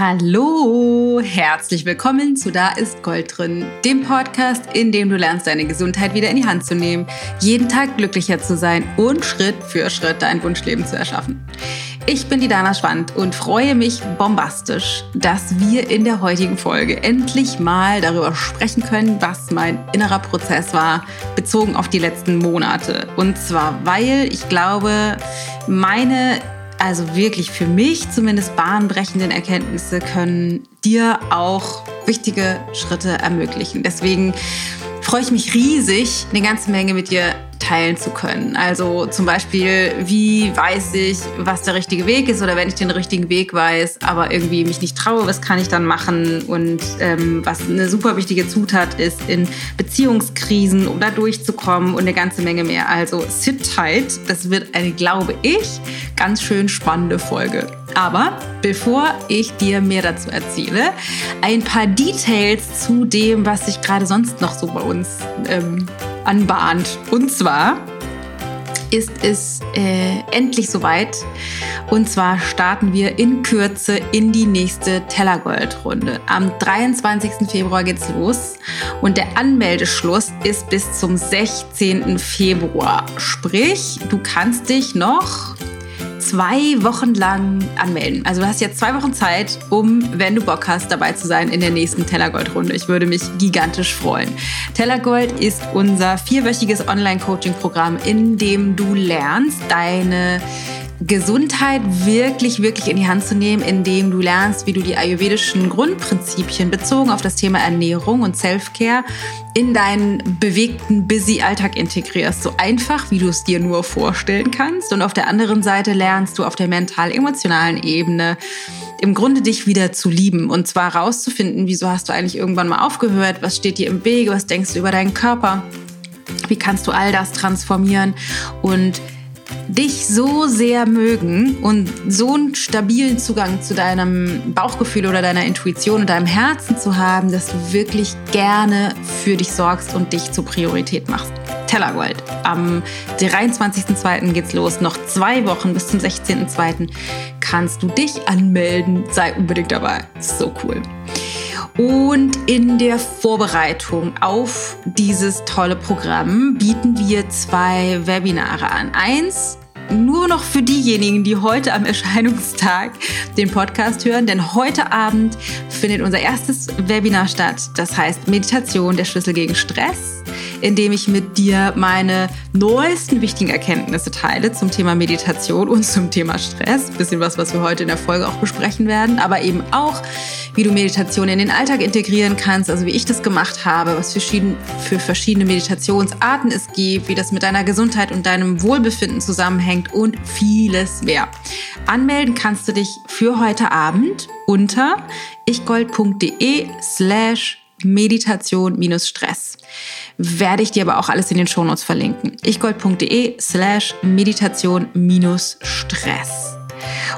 Hallo, herzlich willkommen zu Da ist Gold drin, dem Podcast, in dem du lernst, deine Gesundheit wieder in die Hand zu nehmen, jeden Tag glücklicher zu sein und Schritt für Schritt dein Wunschleben zu erschaffen. Ich bin die Dana Schwand und freue mich bombastisch, dass wir in der heutigen Folge endlich mal darüber sprechen können, was mein innerer Prozess war, bezogen auf die letzten Monate. Und zwar, weil ich glaube, meine also wirklich für mich zumindest bahnbrechenden Erkenntnisse können dir auch wichtige Schritte ermöglichen. Deswegen freue ich mich riesig, eine ganze Menge mit dir teilen zu können. Also zum Beispiel, wie weiß ich, was der richtige Weg ist oder wenn ich den richtigen Weg weiß, aber irgendwie mich nicht traue, was kann ich dann machen und ähm, was eine super wichtige Zutat ist in Beziehungskrisen, um da durchzukommen und eine ganze Menge mehr. Also sit tight, das wird eine, glaube ich, ganz schön spannende Folge. Aber bevor ich dir mehr dazu erzähle, ein paar Details zu dem, was sich gerade sonst noch so bei uns ähm, anbahnt. Und zwar ist es äh, endlich soweit. Und zwar starten wir in Kürze in die nächste Tellergold-Runde. Am 23. Februar geht's los und der Anmeldeschluss ist bis zum 16. Februar. Sprich, du kannst dich noch zwei Wochen lang anmelden. Also du hast jetzt zwei Wochen Zeit, um, wenn du Bock hast, dabei zu sein in der nächsten Tellergold-Runde. Ich würde mich gigantisch freuen. Tellergold ist unser vierwöchiges Online-Coaching-Programm, in dem du lernst, deine Gesundheit wirklich, wirklich in die Hand zu nehmen, indem du lernst, wie du die ayurvedischen Grundprinzipien bezogen auf das Thema Ernährung und Self-Care in deinen bewegten, busy Alltag integrierst. So einfach, wie du es dir nur vorstellen kannst. Und auf der anderen Seite lernst du auf der mental-emotionalen Ebene im Grunde dich wieder zu lieben. Und zwar rauszufinden, wieso hast du eigentlich irgendwann mal aufgehört, was steht dir im Wege, was denkst du über deinen Körper, wie kannst du all das transformieren? Und dich so sehr mögen und so einen stabilen Zugang zu deinem Bauchgefühl oder deiner Intuition und deinem Herzen zu haben, dass du wirklich gerne für dich sorgst und dich zur Priorität machst. Tellergold. Am 23.02. geht's los. Noch zwei Wochen bis zum 16.02. kannst du dich anmelden. Sei unbedingt dabei. So cool. Und in der Vorbereitung auf dieses tolle Programm bieten wir zwei Webinare an. Eins nur noch für diejenigen, die heute am Erscheinungstag den Podcast hören, denn heute Abend findet unser erstes Webinar statt. Das heißt Meditation, der Schlüssel gegen Stress indem ich mit dir meine neuesten wichtigen Erkenntnisse teile zum Thema Meditation und zum Thema Stress. Bisschen was, was wir heute in der Folge auch besprechen werden, aber eben auch, wie du Meditation in den Alltag integrieren kannst, also wie ich das gemacht habe, was für, für verschiedene Meditationsarten es gibt, wie das mit deiner Gesundheit und deinem Wohlbefinden zusammenhängt und vieles mehr. Anmelden kannst du dich für heute Abend unter ichgold.de slash Meditation-Stress. Werde ich dir aber auch alles in den Shownotes verlinken. ichgold.de slash Meditation-Stress.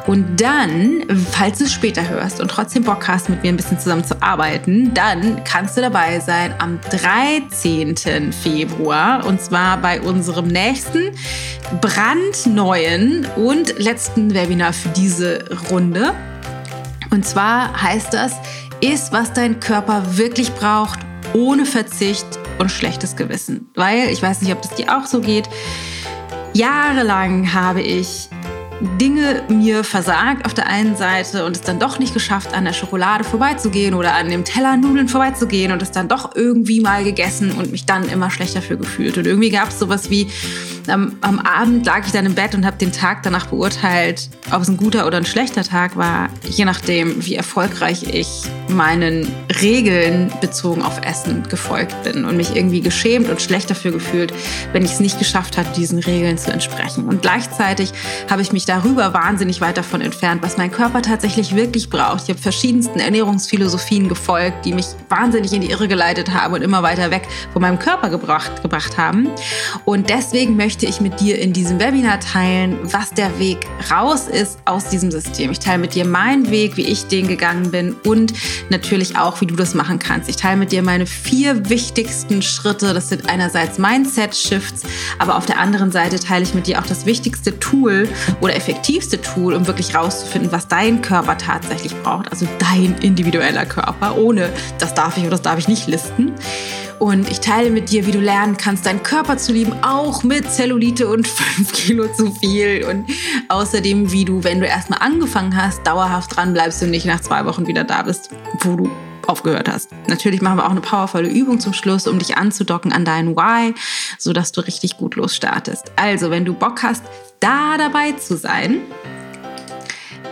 Und dann, falls du es später hörst und trotzdem Bock hast, mit mir ein bisschen zusammen zu arbeiten, dann kannst du dabei sein am 13. Februar und zwar bei unserem nächsten brandneuen und letzten Webinar für diese Runde. Und zwar heißt das, ist, was dein Körper wirklich braucht, ohne Verzicht und schlechtes Gewissen. Weil, ich weiß nicht, ob das dir auch so geht, jahrelang habe ich Dinge mir versagt auf der einen Seite und es dann doch nicht geschafft, an der Schokolade vorbeizugehen oder an dem Teller Nudeln vorbeizugehen und es dann doch irgendwie mal gegessen und mich dann immer schlechter für gefühlt. Und irgendwie gab es sowas wie, am, am, Abend lag ich dann im Bett und habe den Tag danach beurteilt, ob es ein guter oder ein schlechter Tag war, je nachdem, wie erfolgreich ich meinen Regeln bezogen auf Essen gefolgt bin und mich irgendwie geschämt und schlecht dafür gefühlt, wenn ich es nicht geschafft habe, diesen Regeln zu entsprechen. Und gleichzeitig habe ich mich darüber wahnsinnig weit davon entfernt, was mein Körper tatsächlich wirklich braucht. Ich habe verschiedensten Ernährungsphilosophien gefolgt, die mich wahnsinnig in die Irre geleitet haben und immer weiter weg von meinem Körper gebracht, gebracht haben. Und deswegen möchte ich mit dir in diesem Webinar teilen, was der Weg raus ist aus diesem System. Ich teile mit dir meinen Weg, wie ich den gegangen bin und natürlich auch, wie du das machen kannst. Ich teile mit dir meine vier wichtigsten Schritte. Das sind einerseits Mindset-Shifts, aber auf der anderen Seite teile ich mit dir auch das wichtigste Tool oder effektivste Tool, um wirklich rauszufinden, was dein Körper tatsächlich braucht. Also dein individueller Körper, ohne das darf ich oder das darf ich nicht listen. Und ich teile mit dir, wie du lernen kannst, deinen Körper zu lieben, auch mit Zellulite und 5 Kilo zu viel. Und außerdem, wie du, wenn du erstmal angefangen hast, dauerhaft dran bleibst und nicht nach zwei Wochen wieder da bist, wo du aufgehört hast. Natürlich machen wir auch eine powervolle Übung zum Schluss, um dich anzudocken an deinen Why, sodass du richtig gut losstartest. Also, wenn du Bock hast, da dabei zu sein,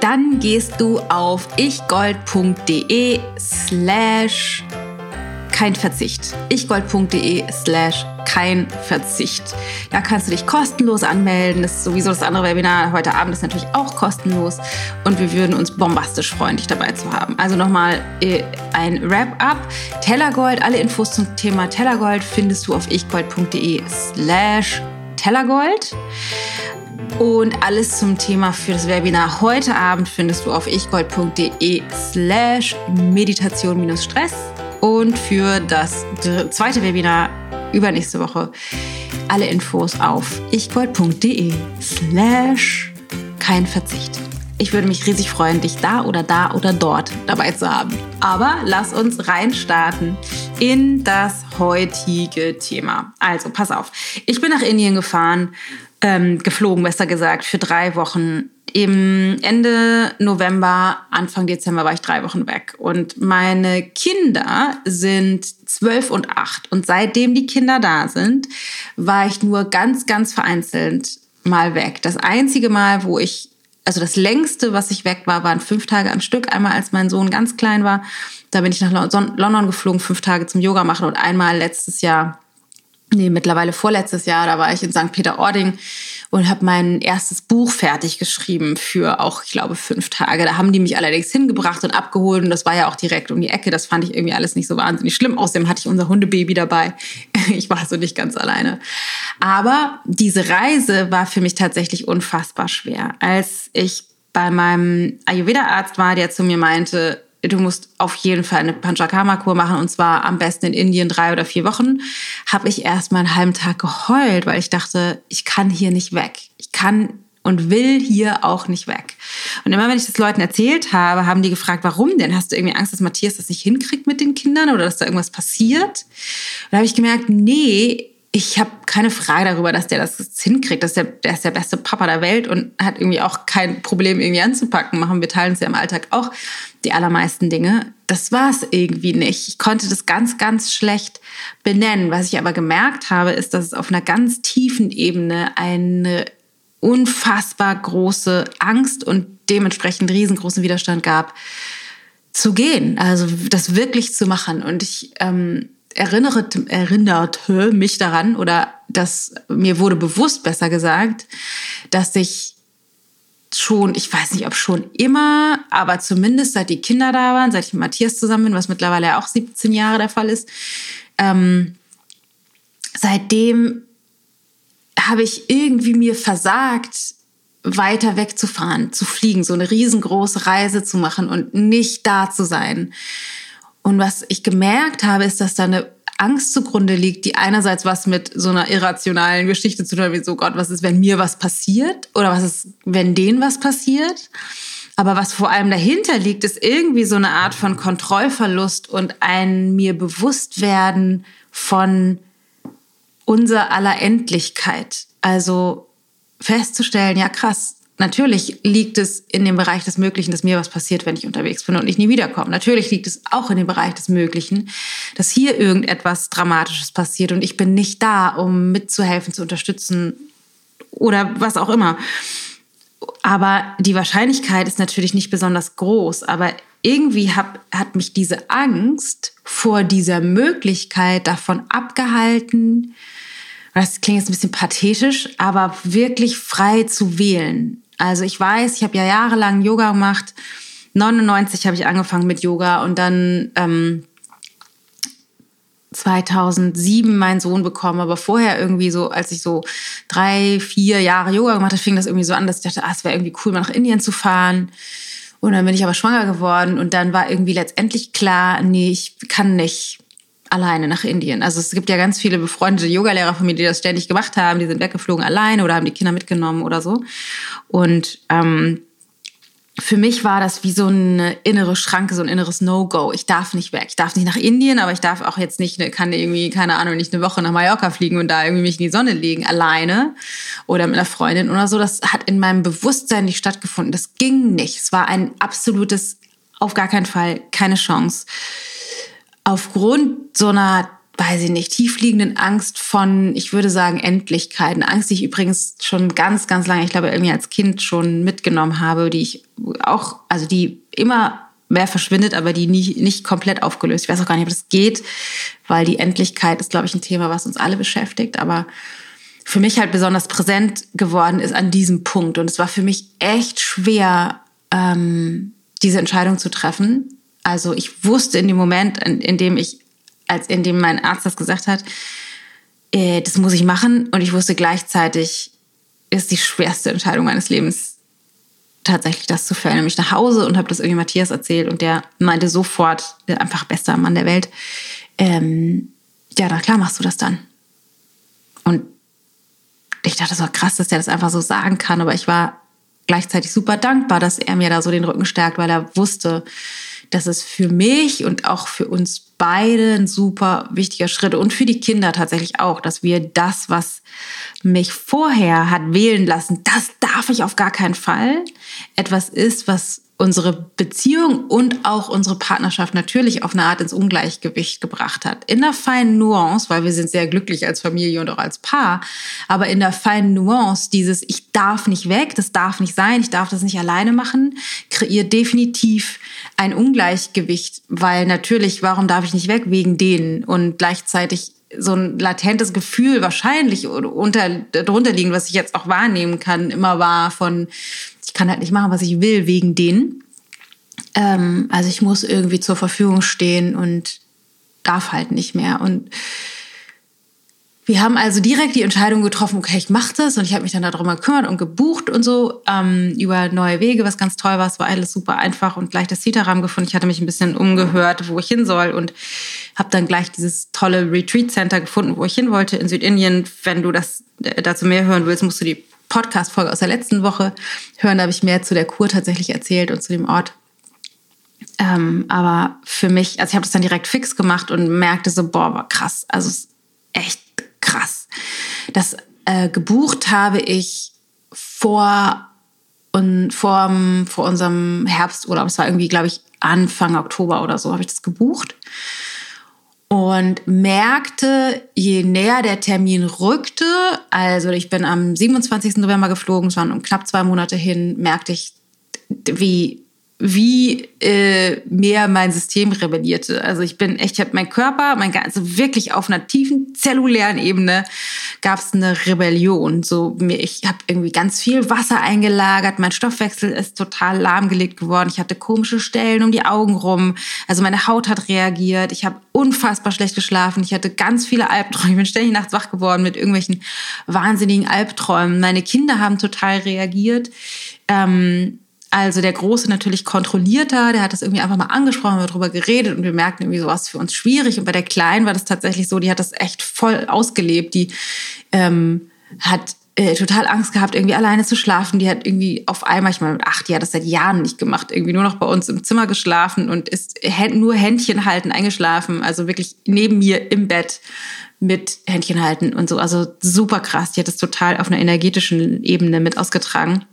dann gehst du auf ichgold.de slash kein Verzicht. ichgold.de slash kein Verzicht. Da kannst du dich kostenlos anmelden. Das ist sowieso das andere Webinar heute Abend ist natürlich auch kostenlos und wir würden uns bombastisch freuen, dich dabei zu haben. Also nochmal äh, ein Wrap-up. Tellergold, alle Infos zum Thema Tellergold findest du auf ichgold.de slash Tellergold. Und alles zum Thema für das Webinar heute Abend findest du auf ichgold.de slash Meditation-Stress und für das zweite Webinar übernächste Woche alle Infos auf ichgold.de slash kein Verzicht. Ich würde mich riesig freuen, dich da oder da oder dort dabei zu haben. Aber lass uns reinstarten in das heutige Thema. Also, pass auf. Ich bin nach Indien gefahren, ähm, geflogen, besser gesagt, für drei Wochen im Ende November, Anfang Dezember war ich drei Wochen weg. Und meine Kinder sind zwölf und acht. Und seitdem die Kinder da sind, war ich nur ganz, ganz vereinzelt mal weg. Das einzige Mal, wo ich, also das längste, was ich weg war, waren fünf Tage am Stück. Einmal, als mein Sohn ganz klein war. Da bin ich nach London geflogen, fünf Tage zum Yoga machen. Und einmal letztes Jahr, nee, mittlerweile vorletztes Jahr, da war ich in St. Peter-Ording und habe mein erstes Buch fertig geschrieben für auch, ich glaube, fünf Tage. Da haben die mich allerdings hingebracht und abgeholt und das war ja auch direkt um die Ecke. Das fand ich irgendwie alles nicht so wahnsinnig schlimm. Außerdem hatte ich unser Hundebaby dabei. Ich war so nicht ganz alleine. Aber diese Reise war für mich tatsächlich unfassbar schwer. Als ich bei meinem Ayurveda-Arzt war, der zu mir meinte, du musst auf jeden Fall eine Panchakarma-Kur machen und zwar am besten in Indien drei oder vier Wochen, habe ich erst mal einen halben Tag geheult, weil ich dachte, ich kann hier nicht weg. Ich kann und will hier auch nicht weg. Und immer wenn ich das Leuten erzählt habe, haben die gefragt, warum denn? Hast du irgendwie Angst, dass Matthias das nicht hinkriegt mit den Kindern oder dass da irgendwas passiert? Und da habe ich gemerkt, nee, ich habe keine Frage darüber, dass der das hinkriegt. Dass der, der ist der beste Papa der Welt und hat irgendwie auch kein Problem, irgendwie anzupacken. Machen wir teilen uns ja im Alltag auch die allermeisten Dinge. Das war es irgendwie nicht. Ich konnte das ganz, ganz schlecht benennen. Was ich aber gemerkt habe, ist, dass es auf einer ganz tiefen Ebene eine unfassbar große Angst und dementsprechend riesengroßen Widerstand gab, zu gehen, also das wirklich zu machen. Und ich ähm, erinnerte, erinnerte mich daran oder dass mir wurde bewusst, besser gesagt, dass ich schon, ich weiß nicht, ob schon immer, aber zumindest seit die Kinder da waren, seit ich mit Matthias zusammen bin, was mittlerweile auch 17 Jahre der Fall ist, ähm, seitdem habe ich irgendwie mir versagt, weiter wegzufahren, zu fliegen, so eine riesengroße Reise zu machen und nicht da zu sein. Und was ich gemerkt habe, ist, dass da eine Angst zugrunde liegt, die einerseits was mit so einer irrationalen Geschichte zu tun hat, wie so Gott, was ist, wenn mir was passiert? Oder was ist, wenn denen was passiert? Aber was vor allem dahinter liegt, ist irgendwie so eine Art von Kontrollverlust und ein mir bewusst werden von unser aller Endlichkeit. Also festzustellen, ja krass, Natürlich liegt es in dem Bereich des Möglichen, dass mir was passiert, wenn ich unterwegs bin und ich nie wiederkomme. Natürlich liegt es auch in dem Bereich des Möglichen, dass hier irgendetwas Dramatisches passiert und ich bin nicht da, um mitzuhelfen, zu unterstützen oder was auch immer. Aber die Wahrscheinlichkeit ist natürlich nicht besonders groß. Aber irgendwie hab, hat mich diese Angst vor dieser Möglichkeit davon abgehalten, das klingt jetzt ein bisschen pathetisch, aber wirklich frei zu wählen. Also ich weiß, ich habe ja jahrelang Yoga gemacht. 99 habe ich angefangen mit Yoga und dann ähm, 2007 meinen Sohn bekommen, aber vorher irgendwie so, als ich so drei, vier Jahre Yoga gemacht habe, fing das irgendwie so an, dass ich dachte, ah, es wäre irgendwie cool, mal nach Indien zu fahren. Und dann bin ich aber schwanger geworden und dann war irgendwie letztendlich klar, nee, ich kann nicht alleine nach Indien. Also es gibt ja ganz viele befreundete Yogalehrer von mir, die das ständig gemacht haben. Die sind weggeflogen alleine oder haben die Kinder mitgenommen oder so. Und ähm, für mich war das wie so eine innere Schranke, so ein inneres No-Go. Ich darf nicht weg. Ich darf nicht nach Indien, aber ich darf auch jetzt nicht, kann irgendwie, keine Ahnung, nicht eine Woche nach Mallorca fliegen und da irgendwie mich in die Sonne legen, alleine oder mit einer Freundin oder so. Das hat in meinem Bewusstsein nicht stattgefunden. Das ging nicht. Es war ein absolutes, auf gar keinen Fall, keine Chance. Aufgrund so einer weiß ich nicht, tiefliegenden Angst von, ich würde sagen, Endlichkeit. Eine Angst, die ich übrigens schon ganz, ganz lange, ich glaube, irgendwie als Kind schon mitgenommen habe, die ich auch, also die immer mehr verschwindet, aber die nie, nicht komplett aufgelöst. Ich weiß auch gar nicht, ob das geht, weil die Endlichkeit ist, glaube ich, ein Thema, was uns alle beschäftigt. Aber für mich halt besonders präsent geworden ist an diesem Punkt. Und es war für mich echt schwer, ähm, diese Entscheidung zu treffen. Also ich wusste in dem Moment, in, in dem ich als in dem mein Arzt das gesagt hat, äh, das muss ich machen. Und ich wusste gleichzeitig, ist die schwerste Entscheidung meines Lebens tatsächlich das zu fällen. Nämlich nach Hause und habe das irgendwie Matthias erzählt und der meinte sofort, einfach bester Mann der Welt, ähm, ja, na klar machst du das dann. Und ich dachte, das war krass, dass der das einfach so sagen kann, aber ich war gleichzeitig super dankbar, dass er mir da so den Rücken stärkt, weil er wusste, dass es für mich und auch für uns beide ein super wichtiger Schritt und für die Kinder tatsächlich auch, dass wir das, was mich vorher hat wählen lassen, das darf ich auf gar keinen Fall, etwas ist, was unsere Beziehung und auch unsere Partnerschaft natürlich auf eine Art ins Ungleichgewicht gebracht hat. In der feinen Nuance, weil wir sind sehr glücklich als Familie und auch als Paar, aber in der feinen Nuance dieses ich darf nicht weg, das darf nicht sein, ich darf das nicht alleine machen, kreiert definitiv ein Ungleichgewicht, weil natürlich, warum darf ich nicht weg? Wegen denen und gleichzeitig so ein latentes Gefühl wahrscheinlich unter, darunter liegen, was ich jetzt auch wahrnehmen kann, immer war von, ich kann halt nicht machen, was ich will, wegen denen. Ähm, also ich muss irgendwie zur Verfügung stehen und darf halt nicht mehr. Und wir haben also direkt die Entscheidung getroffen, okay, ich mache das und ich habe mich dann darum gekümmert und gebucht und so ähm, über neue Wege, was ganz toll war. Es war alles super einfach und gleich das Citaram gefunden. Ich hatte mich ein bisschen umgehört, wo ich hin soll und habe dann gleich dieses tolle Retreat Center gefunden, wo ich hin wollte in Südindien. Wenn du das äh, dazu mehr hören willst, musst du die Podcast-Folge aus der letzten Woche hören. Da habe ich mehr zu der Kur tatsächlich erzählt und zu dem Ort. Ähm, aber für mich, also ich habe das dann direkt fix gemacht und merkte so, boah, war krass. Also es ist echt krass. Das äh, gebucht habe ich vor und vor, vor unserem Herbsturlaub. Es war irgendwie, glaube ich, Anfang Oktober oder so habe ich das gebucht und merkte, je näher der Termin rückte, also ich bin am 27. November geflogen, es waren knapp zwei Monate hin, merkte ich, wie wie äh, mehr mein System rebellierte. Also ich bin echt, ich habe mein Körper, mein also wirklich auf einer tiefen zellulären Ebene gab es eine Rebellion. So mir, ich habe irgendwie ganz viel Wasser eingelagert, mein Stoffwechsel ist total lahmgelegt geworden. Ich hatte komische Stellen um die Augen rum. Also meine Haut hat reagiert. Ich habe unfassbar schlecht geschlafen. Ich hatte ganz viele Albträume. Ich bin ständig nachts wach geworden mit irgendwelchen wahnsinnigen Albträumen. Meine Kinder haben total reagiert. Ähm, also der Große natürlich kontrollierter, der hat das irgendwie einfach mal angesprochen, haben darüber geredet und wir merkten irgendwie sowas für uns schwierig. Und bei der Kleinen war das tatsächlich so, die hat das echt voll ausgelebt. Die ähm, hat äh, total Angst gehabt, irgendwie alleine zu schlafen. Die hat irgendwie auf einmal, ich meine, acht, die hat das seit Jahren nicht gemacht, irgendwie nur noch bei uns im Zimmer geschlafen und ist nur Händchen halten eingeschlafen, also wirklich neben mir im Bett mit Händchen halten und so. Also super krass. Die hat das total auf einer energetischen Ebene mit ausgetragen.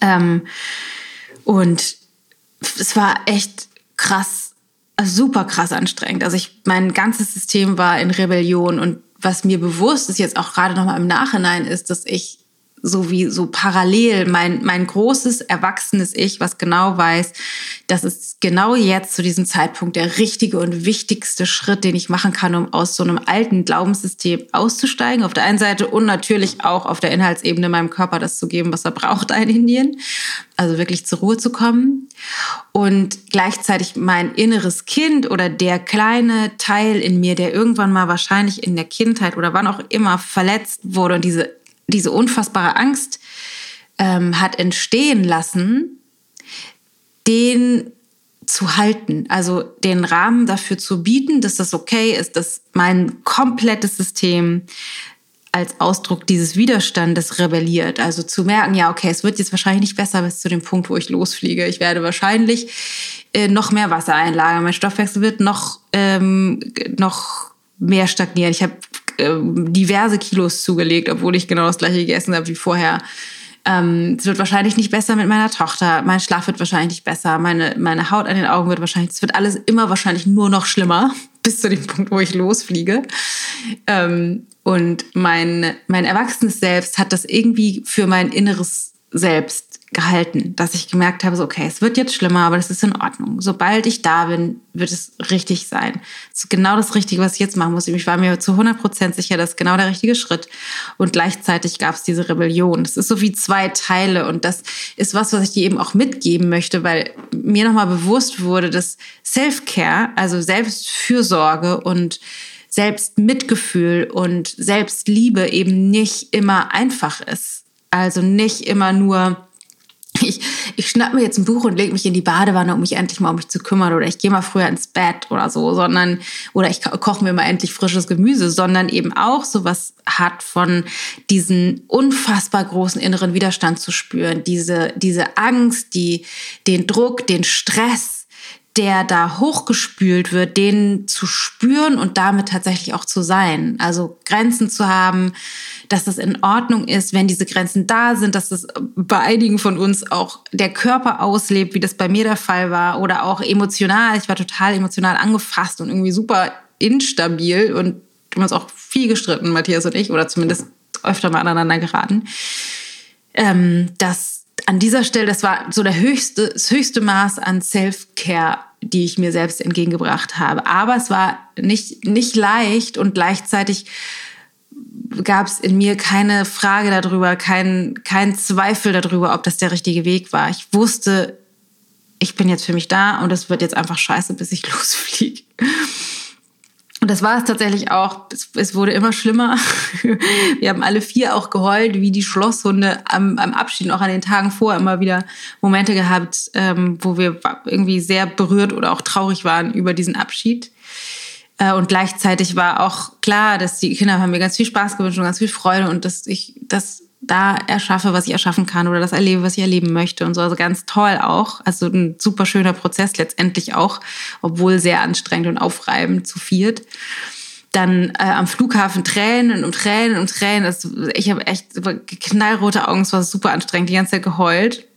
Ähm, und es war echt krass, super krass anstrengend. Also ich, mein ganzes System war in Rebellion und was mir bewusst ist jetzt auch gerade nochmal im Nachhinein ist, dass ich so wie so parallel mein, mein großes, erwachsenes Ich, was genau weiß, das ist genau jetzt zu diesem Zeitpunkt der richtige und wichtigste Schritt, den ich machen kann, um aus so einem alten Glaubenssystem auszusteigen. Auf der einen Seite und natürlich auch auf der Inhaltsebene meinem Körper das zu geben, was er braucht in Indien. Also wirklich zur Ruhe zu kommen. Und gleichzeitig mein inneres Kind oder der kleine Teil in mir, der irgendwann mal wahrscheinlich in der Kindheit oder wann auch immer verletzt wurde und diese diese unfassbare Angst ähm, hat entstehen lassen, den zu halten, also den Rahmen dafür zu bieten, dass das okay ist, dass mein komplettes System als Ausdruck dieses Widerstandes rebelliert. Also zu merken, ja, okay, es wird jetzt wahrscheinlich nicht besser bis zu dem Punkt, wo ich losfliege. Ich werde wahrscheinlich äh, noch mehr Wasser einlagern. Mein Stoffwechsel wird noch, ähm, noch mehr stagnieren. Ich habe äh, diverse Kilos zugelegt, obwohl ich genau das gleiche gegessen habe wie vorher. Ähm, es wird wahrscheinlich nicht besser mit meiner Tochter. Mein Schlaf wird wahrscheinlich nicht besser. Meine, meine Haut an den Augen wird wahrscheinlich, es wird alles immer wahrscheinlich nur noch schlimmer, bis zu dem Punkt, wo ich losfliege. Ähm, und mein, mein erwachsenes Selbst hat das irgendwie für mein inneres Selbst gehalten, dass ich gemerkt habe, so, okay, es wird jetzt schlimmer, aber das ist in Ordnung. Sobald ich da bin, wird es richtig sein. Das ist genau das Richtige, was ich jetzt machen muss. Ich war mir zu 100 Prozent sicher, das ist genau der richtige Schritt. Und gleichzeitig gab es diese Rebellion. Das ist so wie zwei Teile und das ist was, was ich dir eben auch mitgeben möchte, weil mir nochmal bewusst wurde, dass Self-Care, also Selbstfürsorge und Selbstmitgefühl und Selbstliebe eben nicht immer einfach ist. Also nicht immer nur ich, ich schnapp mir jetzt ein Buch und lege mich in die Badewanne, um mich endlich mal um mich zu kümmern. Oder ich gehe mal früher ins Bett oder so, sondern oder ich koche mir mal endlich frisches Gemüse, sondern eben auch sowas hat von diesen unfassbar großen inneren Widerstand zu spüren, diese diese Angst, die den Druck, den Stress der da hochgespült wird, den zu spüren und damit tatsächlich auch zu sein. Also Grenzen zu haben, dass das in Ordnung ist, wenn diese Grenzen da sind, dass das bei einigen von uns auch der Körper auslebt, wie das bei mir der Fall war, oder auch emotional. Ich war total emotional angefasst und irgendwie super instabil und wir haben uns auch viel gestritten, Matthias und ich, oder zumindest öfter mal aneinander geraten. Ähm, dass an dieser Stelle, das war so der höchste, das höchste Maß an Self-Care, die ich mir selbst entgegengebracht habe. Aber es war nicht, nicht leicht und gleichzeitig gab es in mir keine Frage darüber, kein, kein Zweifel darüber, ob das der richtige Weg war. Ich wusste, ich bin jetzt für mich da und es wird jetzt einfach scheiße, bis ich losfliege. Und das war es tatsächlich auch. Es, es, wurde immer schlimmer. Wir haben alle vier auch geheult, wie die Schlosshunde am, am Abschied, auch an den Tagen vor immer wieder Momente gehabt, ähm, wo wir irgendwie sehr berührt oder auch traurig waren über diesen Abschied. Äh, und gleichzeitig war auch klar, dass die Kinder haben mir ganz viel Spaß gewünscht und ganz viel Freude und dass ich das da erschaffe, was ich erschaffen kann oder das erlebe, was ich erleben möchte und so. Also ganz toll auch. Also ein super schöner Prozess letztendlich auch, obwohl sehr anstrengend und aufreibend zu viert. Dann äh, am Flughafen Tränen und Tränen und Tränen. Das, ich habe echt knallrote Augen, es war super anstrengend, die ganze Zeit geheult.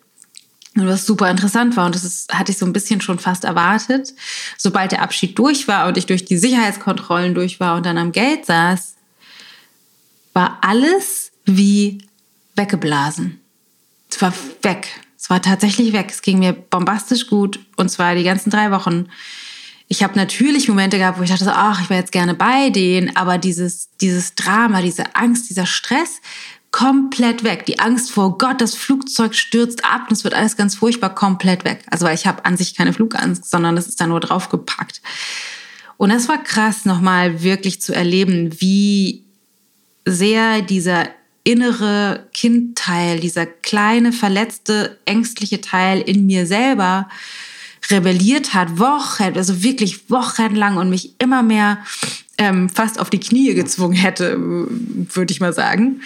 Und was super interessant war, und das ist, hatte ich so ein bisschen schon fast erwartet, sobald der Abschied durch war und ich durch die Sicherheitskontrollen durch war und dann am Geld saß, war alles wie weggeblasen. Es war weg. Es war tatsächlich weg. Es ging mir bombastisch gut und zwar die ganzen drei Wochen. Ich habe natürlich Momente gehabt, wo ich dachte, ach, ich wäre jetzt gerne bei denen, aber dieses, dieses Drama, diese Angst, dieser Stress, komplett weg. Die Angst vor Gott, das Flugzeug stürzt ab und es wird alles ganz furchtbar komplett weg. Also weil ich habe an sich keine Flugangst, sondern das ist da nur draufgepackt. Und das war krass, nochmal wirklich zu erleben, wie sehr dieser innere Kindteil, dieser kleine, verletzte, ängstliche Teil in mir selber rebelliert hat, Wochen, also wirklich wochenlang und mich immer mehr ähm, fast auf die Knie gezwungen hätte, würde ich mal sagen.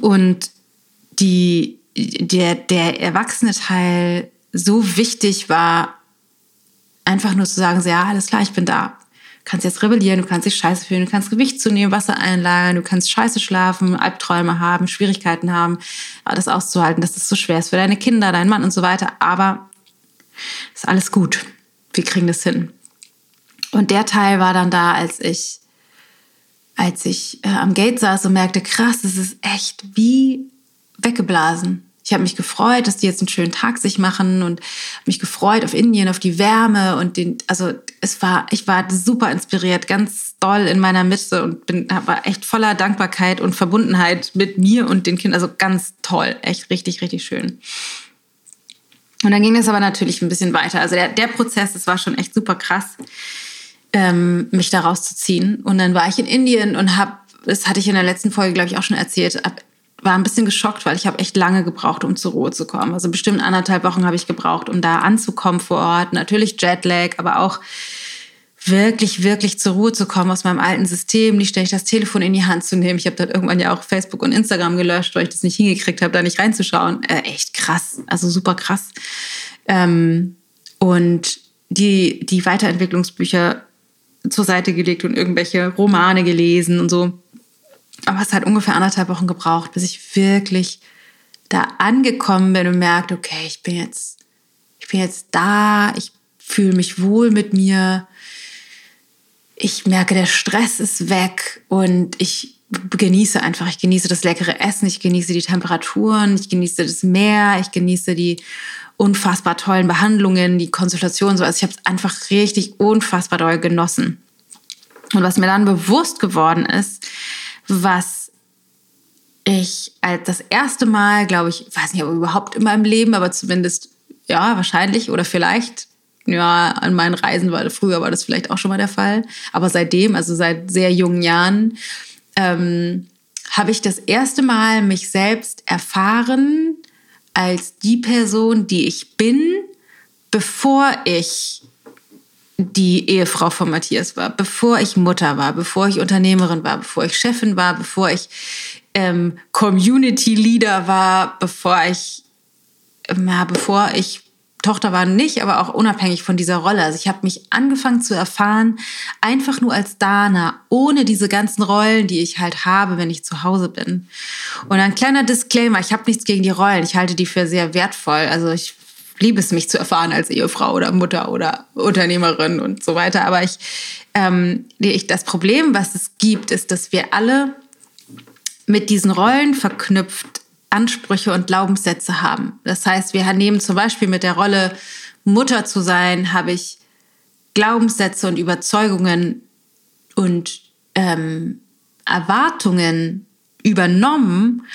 Und die, der, der erwachsene Teil so wichtig war, einfach nur zu sagen, so, ja, alles klar, ich bin da kannst jetzt rebellieren, du kannst dich scheiße fühlen, du kannst Gewicht zunehmen, Wasser einlagern, du kannst scheiße schlafen, Albträume haben, Schwierigkeiten haben, das auszuhalten, dass das so schwer ist für deine Kinder, deinen Mann und so weiter. Aber ist alles gut. Wir kriegen das hin. Und der Teil war dann da, als ich, als ich äh, am Gate saß und merkte, krass, das ist echt wie weggeblasen. Ich habe mich gefreut, dass die jetzt einen schönen Tag sich machen und mich gefreut auf Indien, auf die Wärme und den, also es war, ich war super inspiriert, ganz doll in meiner Mitte und bin, war echt voller Dankbarkeit und Verbundenheit mit mir und den Kindern, also ganz toll, echt richtig, richtig schön. Und dann ging es aber natürlich ein bisschen weiter. Also der, der Prozess, das war schon echt super krass, ähm, mich da rauszuziehen. Und dann war ich in Indien und habe, das hatte ich in der letzten Folge, glaube ich, auch schon erzählt, hab war ein bisschen geschockt, weil ich habe echt lange gebraucht, um zur Ruhe zu kommen. Also bestimmt anderthalb Wochen habe ich gebraucht, um da anzukommen vor Ort. Natürlich Jetlag, aber auch wirklich, wirklich zur Ruhe zu kommen aus meinem alten System, nicht ständig das Telefon in die Hand zu nehmen. Ich habe dann irgendwann ja auch Facebook und Instagram gelöscht, weil ich das nicht hingekriegt habe, da nicht reinzuschauen. Äh, echt krass, also super krass. Ähm, und die, die Weiterentwicklungsbücher zur Seite gelegt und irgendwelche Romane gelesen und so. Aber es hat ungefähr anderthalb Wochen gebraucht, bis ich wirklich da angekommen bin und merkte, okay, ich bin jetzt, ich bin jetzt da, ich fühle mich wohl mit mir, ich merke, der Stress ist weg und ich genieße einfach, ich genieße das leckere Essen, ich genieße die Temperaturen, ich genieße das Meer, ich genieße die unfassbar tollen Behandlungen, die Konsultationen, so. Also ich habe es einfach richtig unfassbar doll genossen. Und was mir dann bewusst geworden ist, was ich als das erste Mal, glaube ich, weiß nicht, ob überhaupt in meinem Leben, aber zumindest ja, wahrscheinlich oder vielleicht ja, an meinen Reisen war früher war das vielleicht auch schon mal der Fall, aber seitdem, also seit sehr jungen Jahren, ähm, habe ich das erste Mal mich selbst erfahren als die Person, die ich bin, bevor ich die Ehefrau von Matthias war, bevor ich Mutter war, bevor ich Unternehmerin war, bevor ich Chefin war, bevor ich ähm, Community Leader war, bevor ich ja, bevor ich Tochter war nicht, aber auch unabhängig von dieser Rolle. Also ich habe mich angefangen zu erfahren, einfach nur als Dana, ohne diese ganzen Rollen, die ich halt habe, wenn ich zu Hause bin. Und ein kleiner Disclaimer, ich habe nichts gegen die Rollen, ich halte die für sehr wertvoll. Also ich liebe es, mich zu erfahren als Ehefrau oder Mutter oder Unternehmerin und so weiter. Aber ich, ähm, ich das Problem, was es gibt, ist, dass wir alle mit diesen Rollen verknüpft Ansprüche und Glaubenssätze haben. Das heißt, wir nehmen zum Beispiel mit der Rolle Mutter zu sein, habe ich Glaubenssätze und Überzeugungen und ähm, Erwartungen übernommen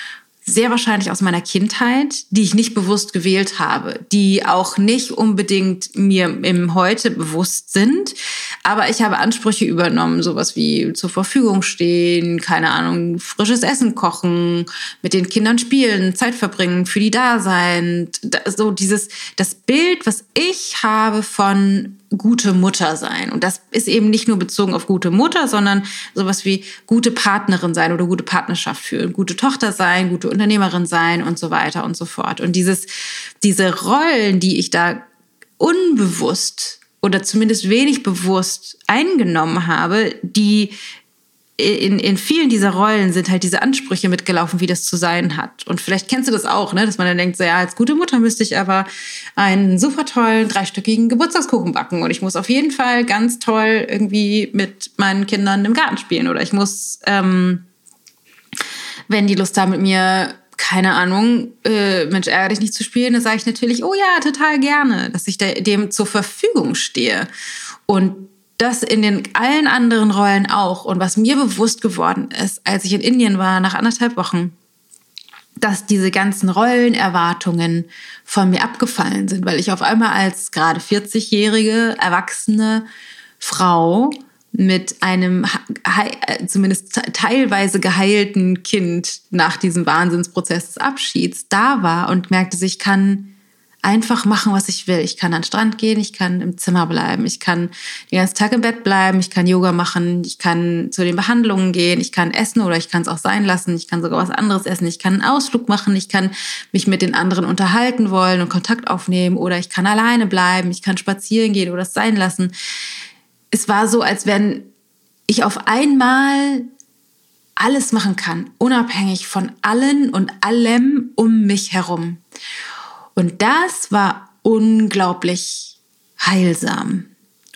sehr wahrscheinlich aus meiner Kindheit, die ich nicht bewusst gewählt habe, die auch nicht unbedingt mir im Heute bewusst sind. Aber ich habe Ansprüche übernommen, sowas wie zur Verfügung stehen, keine Ahnung, frisches Essen kochen, mit den Kindern spielen, Zeit verbringen, für die da sein. So dieses, das Bild, was ich habe von gute Mutter sein. Und das ist eben nicht nur bezogen auf gute Mutter, sondern sowas wie gute Partnerin sein oder gute Partnerschaft führen, gute Tochter sein, gute Unternehmerin sein und so weiter und so fort. Und dieses, diese Rollen, die ich da unbewusst oder zumindest wenig bewusst eingenommen habe, die in, in vielen dieser Rollen sind halt diese Ansprüche mitgelaufen, wie das zu sein hat. Und vielleicht kennst du das auch, ne? dass man dann denkt, so, ja, als gute Mutter müsste ich aber einen super tollen dreistöckigen Geburtstagskuchen backen und ich muss auf jeden Fall ganz toll irgendwie mit meinen Kindern im Garten spielen oder ich muss, ähm, wenn die Lust haben mit mir keine Ahnung, äh, Mensch, ärgere dich nicht zu spielen, dann sage ich natürlich, oh ja, total gerne, dass ich dem zur Verfügung stehe. Und das in den allen anderen Rollen auch. Und was mir bewusst geworden ist, als ich in Indien war, nach anderthalb Wochen, dass diese ganzen Rollenerwartungen von mir abgefallen sind, weil ich auf einmal als gerade 40-jährige, erwachsene Frau mit einem zumindest teilweise geheilten Kind nach diesem Wahnsinnsprozess des Abschieds da war und merkte, ich kann einfach machen, was ich will. Ich kann an den Strand gehen, ich kann im Zimmer bleiben, ich kann den ganzen Tag im Bett bleiben, ich kann Yoga machen, ich kann zu den Behandlungen gehen, ich kann essen oder ich kann es auch sein lassen, ich kann sogar was anderes essen, ich kann einen Ausflug machen, ich kann mich mit den anderen unterhalten wollen und Kontakt aufnehmen oder ich kann alleine bleiben, ich kann spazieren gehen oder es sein lassen. Es war so, als wenn ich auf einmal alles machen kann, unabhängig von allen und allem um mich herum. Und das war unglaublich heilsam.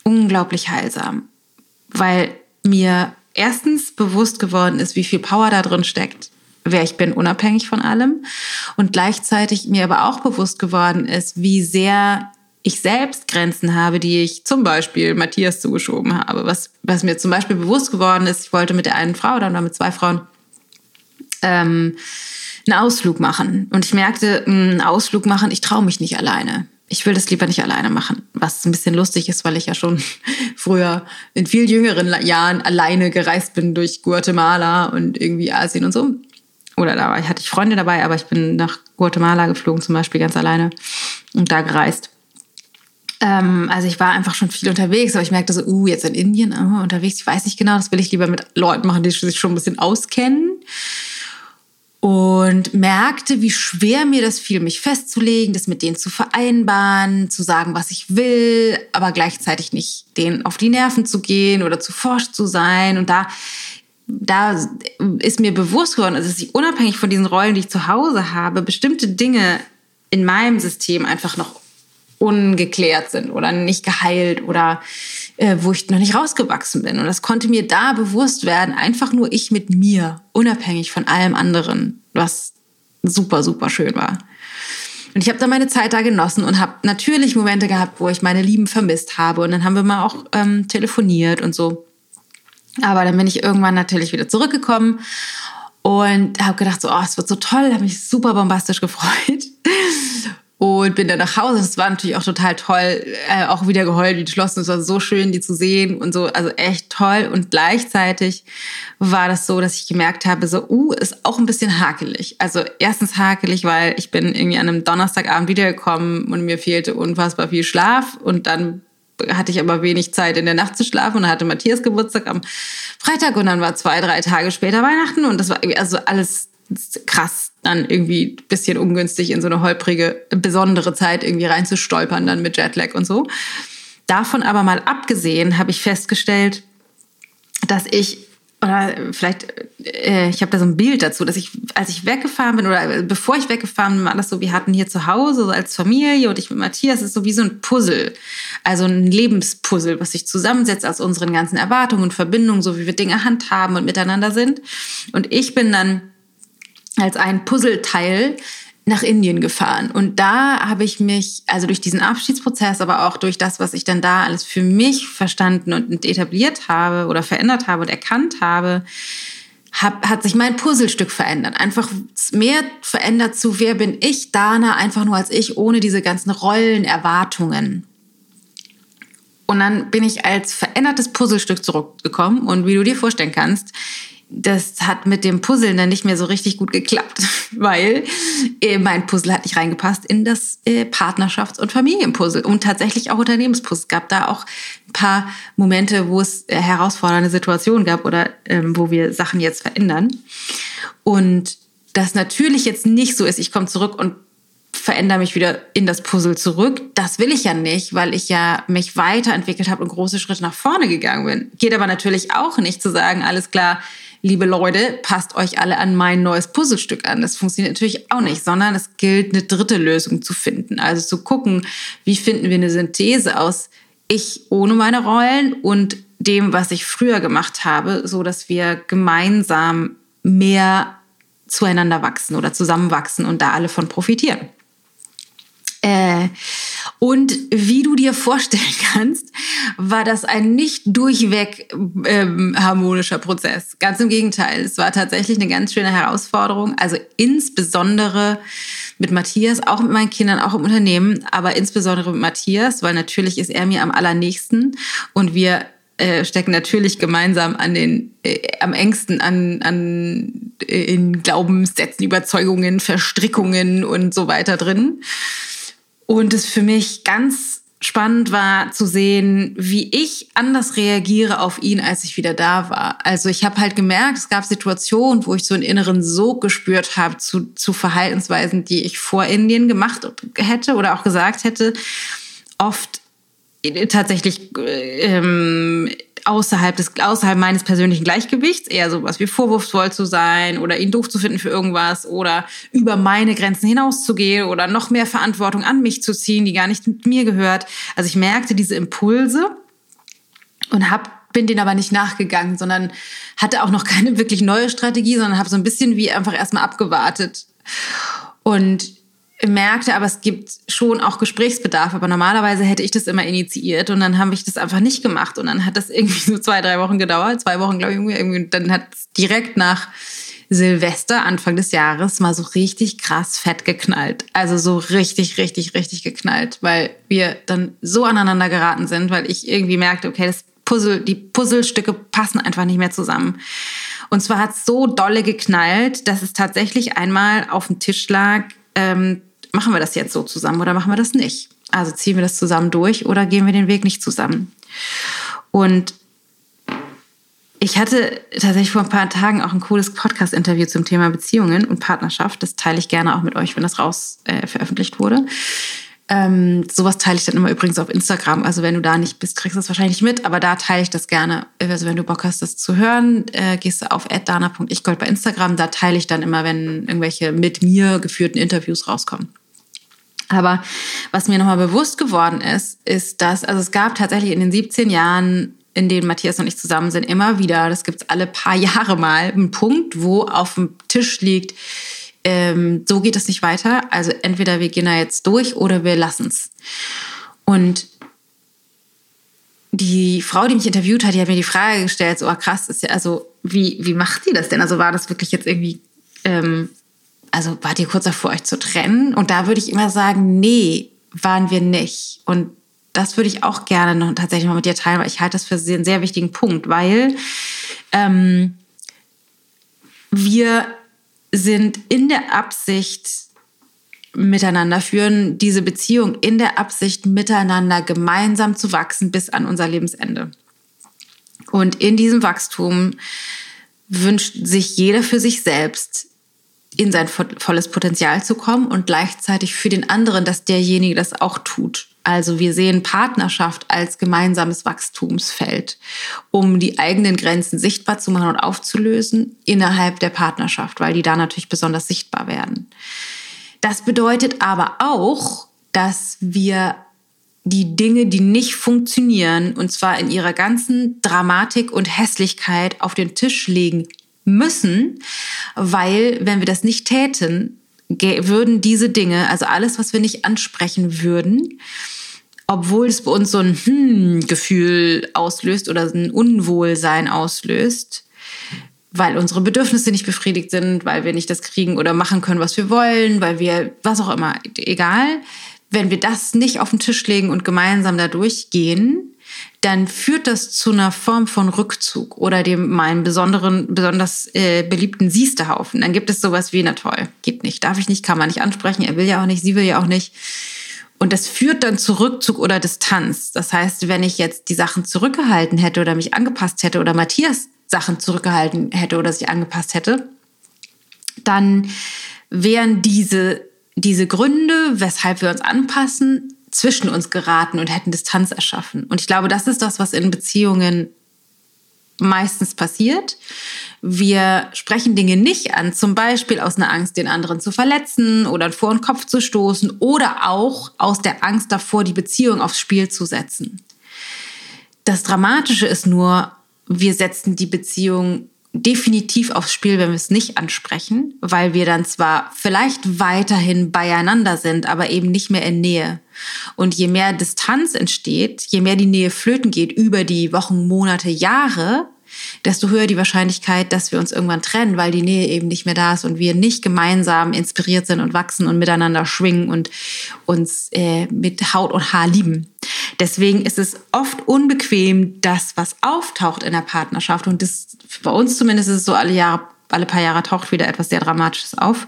Unglaublich heilsam. Weil mir erstens bewusst geworden ist, wie viel Power da drin steckt, wer ich bin, unabhängig von allem. Und gleichzeitig mir aber auch bewusst geworden ist, wie sehr ich selbst Grenzen habe, die ich zum Beispiel Matthias zugeschoben habe. Was, was mir zum Beispiel bewusst geworden ist, ich wollte mit der einen Frau oder mit zwei Frauen ähm, einen Ausflug machen. Und ich merkte, einen Ausflug machen, ich traue mich nicht alleine. Ich will das lieber nicht alleine machen. Was ein bisschen lustig ist, weil ich ja schon früher in viel jüngeren Jahren alleine gereist bin durch Guatemala und irgendwie Asien und so. oder da hatte ich Freunde dabei, aber ich bin nach Guatemala geflogen, zum Beispiel ganz alleine und da gereist. Ähm, also ich war einfach schon viel unterwegs, aber ich merkte so, uh, jetzt in Indien uh, unterwegs, ich weiß nicht genau, das will ich lieber mit Leuten machen, die sich schon ein bisschen auskennen. Und merkte, wie schwer mir das fiel, mich festzulegen, das mit denen zu vereinbaren, zu sagen, was ich will, aber gleichzeitig nicht denen auf die Nerven zu gehen oder zu forsch zu sein. Und da da ist mir bewusst geworden, dass ich unabhängig von diesen Rollen, die ich zu Hause habe, bestimmte Dinge in meinem System einfach noch ungeklärt sind oder nicht geheilt oder äh, wo ich noch nicht rausgewachsen bin. Und das konnte mir da bewusst werden, einfach nur ich mit mir, unabhängig von allem anderen, was super, super schön war. Und ich habe da meine Zeit da genossen und habe natürlich Momente gehabt, wo ich meine Lieben vermisst habe. Und dann haben wir mal auch ähm, telefoniert und so. Aber dann bin ich irgendwann natürlich wieder zurückgekommen und habe gedacht, so, oh, es wird so toll, habe mich super bombastisch gefreut und bin dann nach Hause. Es war natürlich auch total toll, äh, auch wieder geheult wie geschlossen. Es war so schön, die zu sehen und so, also echt toll. Und gleichzeitig war das so, dass ich gemerkt habe, so, uh, ist auch ein bisschen hakelig. Also erstens hakelig, weil ich bin irgendwie an einem Donnerstagabend wiedergekommen und mir fehlte unfassbar viel Schlaf und dann hatte ich aber wenig Zeit in der Nacht zu schlafen und hatte Matthias Geburtstag am Freitag und dann war zwei, drei Tage später Weihnachten und das war also alles krass, dann irgendwie bisschen ungünstig in so eine holprige, besondere Zeit irgendwie reinzustolpern, dann mit Jetlag und so. Davon aber mal abgesehen, habe ich festgestellt, dass ich oder vielleicht, äh, ich habe da so ein Bild dazu, dass ich, als ich weggefahren bin oder bevor ich weggefahren bin, war das so, wir hatten hier zu Hause so als Familie und ich mit Matthias, ist so wie so ein Puzzle, also ein Lebenspuzzle, was sich zusammensetzt aus unseren ganzen Erwartungen und Verbindungen, so wie wir Dinge handhaben und miteinander sind. Und ich bin dann als ein Puzzleteil nach Indien gefahren. Und da habe ich mich, also durch diesen Abschiedsprozess, aber auch durch das, was ich dann da alles für mich verstanden und etabliert habe oder verändert habe und erkannt habe, hab, hat sich mein Puzzlestück verändert. Einfach mehr verändert zu, wer bin ich, Dana, einfach nur als ich, ohne diese ganzen Rollen, Erwartungen. Und dann bin ich als verändertes Puzzlestück zurückgekommen und wie du dir vorstellen kannst, das hat mit dem Puzzeln dann nicht mehr so richtig gut geklappt, weil äh, mein Puzzle hat nicht reingepasst in das äh, Partnerschafts- und Familienpuzzle und tatsächlich auch Unternehmenspuzzle. Es gab da auch ein paar Momente, wo es äh, herausfordernde Situationen gab oder ähm, wo wir Sachen jetzt verändern. Und das natürlich jetzt nicht so ist, ich komme zurück und verändere mich wieder in das Puzzle zurück. Das will ich ja nicht, weil ich ja mich weiterentwickelt habe und große Schritte nach vorne gegangen bin. Geht aber natürlich auch nicht zu sagen, alles klar, liebe Leute, passt euch alle an mein neues Puzzlestück an. Das funktioniert natürlich auch nicht, sondern es gilt, eine dritte Lösung zu finden. Also zu gucken, wie finden wir eine Synthese aus ich ohne meine Rollen und dem, was ich früher gemacht habe, so dass wir gemeinsam mehr zueinander wachsen oder zusammenwachsen und da alle von profitieren. Äh, und wie du dir vorstellen kannst, war das ein nicht durchweg ähm, harmonischer Prozess. Ganz im Gegenteil, es war tatsächlich eine ganz schöne Herausforderung. Also insbesondere mit Matthias, auch mit meinen Kindern, auch im Unternehmen, aber insbesondere mit Matthias, weil natürlich ist er mir am allernächsten und wir äh, stecken natürlich gemeinsam an den äh, am engsten an an äh, in Glaubenssätzen, Überzeugungen, Verstrickungen und so weiter drin. Und es für mich ganz spannend war zu sehen, wie ich anders reagiere auf ihn, als ich wieder da war. Also ich habe halt gemerkt, es gab Situationen, wo ich so einen inneren Sog gespürt habe zu, zu Verhaltensweisen, die ich vor Indien gemacht hätte oder auch gesagt hätte. Oft tatsächlich ähm, außerhalb des außerhalb meines persönlichen Gleichgewichts, eher sowas wie vorwurfsvoll zu sein oder ihn doof zu finden für irgendwas oder über meine Grenzen hinauszugehen oder noch mehr Verantwortung an mich zu ziehen, die gar nicht mit mir gehört. Also ich merkte diese Impulse und hab bin denen aber nicht nachgegangen, sondern hatte auch noch keine wirklich neue Strategie, sondern habe so ein bisschen wie einfach erstmal abgewartet. Und merkte, aber es gibt schon auch Gesprächsbedarf. Aber normalerweise hätte ich das immer initiiert und dann habe ich das einfach nicht gemacht. Und dann hat das irgendwie so zwei, drei Wochen gedauert, zwei Wochen, glaube ich, irgendwie. Dann hat es direkt nach Silvester, Anfang des Jahres, mal so richtig krass fett geknallt. Also so richtig, richtig, richtig geknallt, weil wir dann so aneinander geraten sind, weil ich irgendwie merkte, okay, das Puzzle, die Puzzlestücke passen einfach nicht mehr zusammen. Und zwar hat es so dolle geknallt, dass es tatsächlich einmal auf dem Tisch lag, ähm, machen wir das jetzt so zusammen oder machen wir das nicht? Also ziehen wir das zusammen durch oder gehen wir den Weg nicht zusammen? Und ich hatte tatsächlich vor ein paar Tagen auch ein cooles Podcast-Interview zum Thema Beziehungen und Partnerschaft. Das teile ich gerne auch mit euch, wenn das raus äh, veröffentlicht wurde. Ähm, sowas teile ich dann immer übrigens auf Instagram. Also wenn du da nicht bist, kriegst du das wahrscheinlich mit, aber da teile ich das gerne. Also wenn du Bock hast, das zu hören, äh, gehst du auf dana.ichgold bei Instagram. Da teile ich dann immer, wenn irgendwelche mit mir geführten Interviews rauskommen. Aber was mir nochmal bewusst geworden ist, ist, dass, also es gab tatsächlich in den 17 Jahren, in denen Matthias und ich zusammen sind, immer wieder, das gibt es alle paar Jahre mal, einen Punkt, wo auf dem Tisch liegt, ähm, so geht es nicht weiter. Also entweder wir gehen da jetzt durch oder wir lassen es. Und die Frau, die mich interviewt hat, die hat mir die Frage gestellt, so ah, krass, ist ja, also wie, wie macht die das denn? Also war das wirklich jetzt irgendwie, ähm, also wart ihr kurz davor, euch zu trennen? Und da würde ich immer sagen, nee, waren wir nicht. Und das würde ich auch gerne noch tatsächlich mal mit dir teilen, weil ich halte das für einen sehr wichtigen Punkt, weil ähm, wir sind in der Absicht miteinander führen, diese Beziehung in der Absicht miteinander gemeinsam zu wachsen bis an unser Lebensende. Und in diesem Wachstum wünscht sich jeder für sich selbst in sein volles Potenzial zu kommen und gleichzeitig für den anderen, dass derjenige das auch tut. Also wir sehen Partnerschaft als gemeinsames Wachstumsfeld, um die eigenen Grenzen sichtbar zu machen und aufzulösen innerhalb der Partnerschaft, weil die da natürlich besonders sichtbar werden. Das bedeutet aber auch, dass wir die Dinge, die nicht funktionieren, und zwar in ihrer ganzen Dramatik und Hässlichkeit auf den Tisch legen müssen, weil wenn wir das nicht täten, würden diese Dinge, also alles, was wir nicht ansprechen würden, obwohl es bei uns so ein Hm-Gefühl auslöst oder ein Unwohlsein auslöst, weil unsere Bedürfnisse nicht befriedigt sind, weil wir nicht das kriegen oder machen können, was wir wollen, weil wir, was auch immer, egal, wenn wir das nicht auf den Tisch legen und gemeinsam da durchgehen, dann führt das zu einer Form von Rückzug oder dem meinen besonderen, besonders äh, beliebten Siestehaufen. Dann gibt es sowas wie, na toll, geht nicht, darf ich nicht, kann man nicht ansprechen, er will ja auch nicht, sie will ja auch nicht. Und das führt dann zu Rückzug oder Distanz. Das heißt, wenn ich jetzt die Sachen zurückgehalten hätte oder mich angepasst hätte oder Matthias Sachen zurückgehalten hätte oder sich angepasst hätte, dann wären diese, diese Gründe, weshalb wir uns anpassen, zwischen uns geraten und hätten Distanz erschaffen. Und ich glaube, das ist das, was in Beziehungen meistens passiert. Wir sprechen Dinge nicht an, zum Beispiel aus einer Angst, den anderen zu verletzen oder vor den Kopf zu stoßen oder auch aus der Angst davor, die Beziehung aufs Spiel zu setzen. Das Dramatische ist nur, wir setzen die Beziehung definitiv aufs Spiel, wenn wir es nicht ansprechen, weil wir dann zwar vielleicht weiterhin beieinander sind, aber eben nicht mehr in Nähe. Und je mehr Distanz entsteht, je mehr die Nähe flöten geht über die Wochen, Monate, Jahre, desto höher die Wahrscheinlichkeit, dass wir uns irgendwann trennen, weil die Nähe eben nicht mehr da ist und wir nicht gemeinsam inspiriert sind und wachsen und miteinander schwingen und uns äh, mit Haut und Haar lieben. Deswegen ist es oft unbequem, das, was auftaucht in der Partnerschaft, und das bei uns zumindest ist es so alle Jahre, alle paar Jahre taucht wieder etwas sehr Dramatisches auf,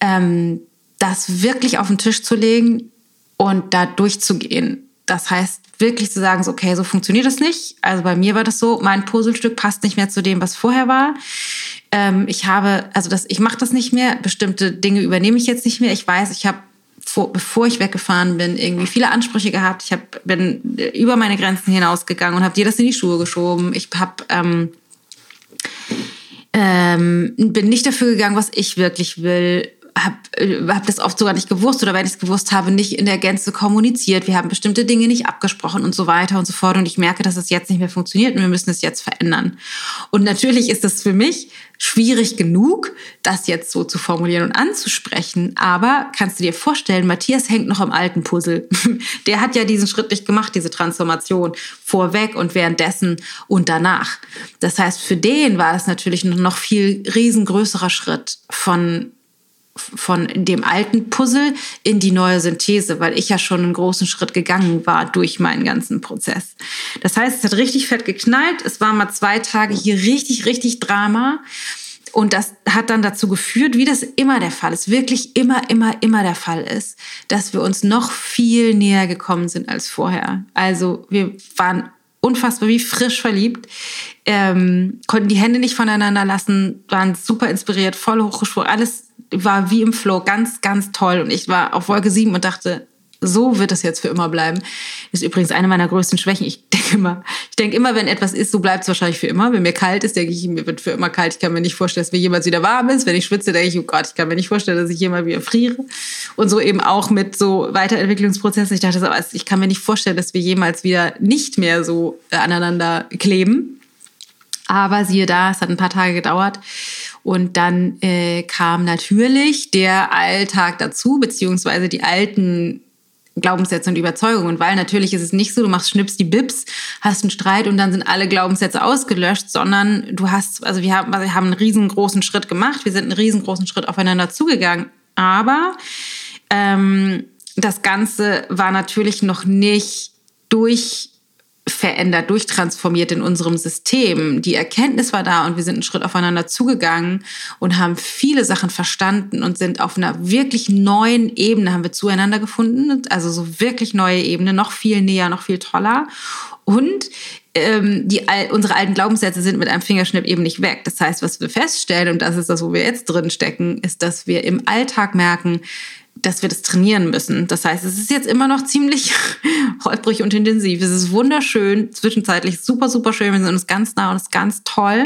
ähm, das wirklich auf den Tisch zu legen und da durchzugehen. Das heißt, wirklich zu sagen, okay, so funktioniert das nicht. Also bei mir war das so, mein Puzzlestück passt nicht mehr zu dem, was vorher war. Ähm, ich habe, also das, ich mache das nicht mehr. Bestimmte Dinge übernehme ich jetzt nicht mehr. Ich weiß, ich habe vor, bevor ich weggefahren bin, irgendwie viele Ansprüche gehabt. Ich hab, bin über meine Grenzen hinausgegangen und habe dir das in die Schuhe geschoben. Ich habe ähm, ähm, bin nicht dafür gegangen, was ich wirklich will habe äh, hab das oft sogar nicht gewusst oder wenn ich es gewusst habe, nicht in der Gänze kommuniziert. Wir haben bestimmte Dinge nicht abgesprochen und so weiter und so fort. Und ich merke, dass es jetzt nicht mehr funktioniert und wir müssen es jetzt verändern. Und natürlich ist es für mich schwierig genug, das jetzt so zu formulieren und anzusprechen. Aber kannst du dir vorstellen, Matthias hängt noch am alten Puzzle. Der hat ja diesen Schritt nicht gemacht, diese Transformation vorweg und währenddessen und danach. Das heißt, für den war es natürlich noch viel riesengrößerer Schritt von von dem alten Puzzle in die neue Synthese, weil ich ja schon einen großen Schritt gegangen war durch meinen ganzen Prozess. Das heißt, es hat richtig fett geknallt. Es waren mal zwei Tage hier richtig, richtig Drama. Und das hat dann dazu geführt, wie das immer der Fall ist, wirklich immer, immer, immer der Fall ist, dass wir uns noch viel näher gekommen sind als vorher. Also wir waren unfassbar wie frisch verliebt, ähm, konnten die Hände nicht voneinander lassen, waren super inspiriert, voll hochgeschwungen, alles war wie im Flow, ganz, ganz toll. Und ich war auf Wolke 7 und dachte, so wird es jetzt für immer bleiben. Ist übrigens eine meiner größten Schwächen. Ich denke immer, ich denke immer, wenn etwas ist, so bleibt es wahrscheinlich für immer. Wenn mir kalt ist, denke ich, mir wird für immer kalt. Ich kann mir nicht vorstellen, dass mir jemals wieder warm ist. Wenn ich schwitze, denke ich, oh Gott, ich kann mir nicht vorstellen, dass ich jemals wieder friere. Und so eben auch mit so Weiterentwicklungsprozessen. Ich dachte, ich kann mir nicht vorstellen, dass wir jemals wieder nicht mehr so aneinander kleben. Aber siehe da, es hat ein paar Tage gedauert. Und dann äh, kam natürlich der Alltag dazu, beziehungsweise die alten Glaubenssätze und Überzeugungen, weil natürlich ist es nicht so, du machst Schnips die Bips, hast einen Streit und dann sind alle Glaubenssätze ausgelöscht, sondern du hast, also wir haben, wir haben einen riesengroßen Schritt gemacht, wir sind einen riesengroßen Schritt aufeinander zugegangen, aber ähm, das Ganze war natürlich noch nicht durch verändert, durchtransformiert in unserem System. Die Erkenntnis war da und wir sind einen Schritt aufeinander zugegangen und haben viele Sachen verstanden und sind auf einer wirklich neuen Ebene haben wir zueinander gefunden. Also so wirklich neue Ebene, noch viel näher, noch viel toller. Und ähm, die, unsere alten Glaubenssätze sind mit einem Fingerschnipp eben nicht weg. Das heißt, was wir feststellen, und das ist das, wo wir jetzt drin stecken, ist, dass wir im Alltag merken, dass wir das trainieren müssen. Das heißt, es ist jetzt immer noch ziemlich holprig und intensiv. Es ist wunderschön, zwischenzeitlich super, super schön. Wir sind uns ganz nah und es ist ganz toll.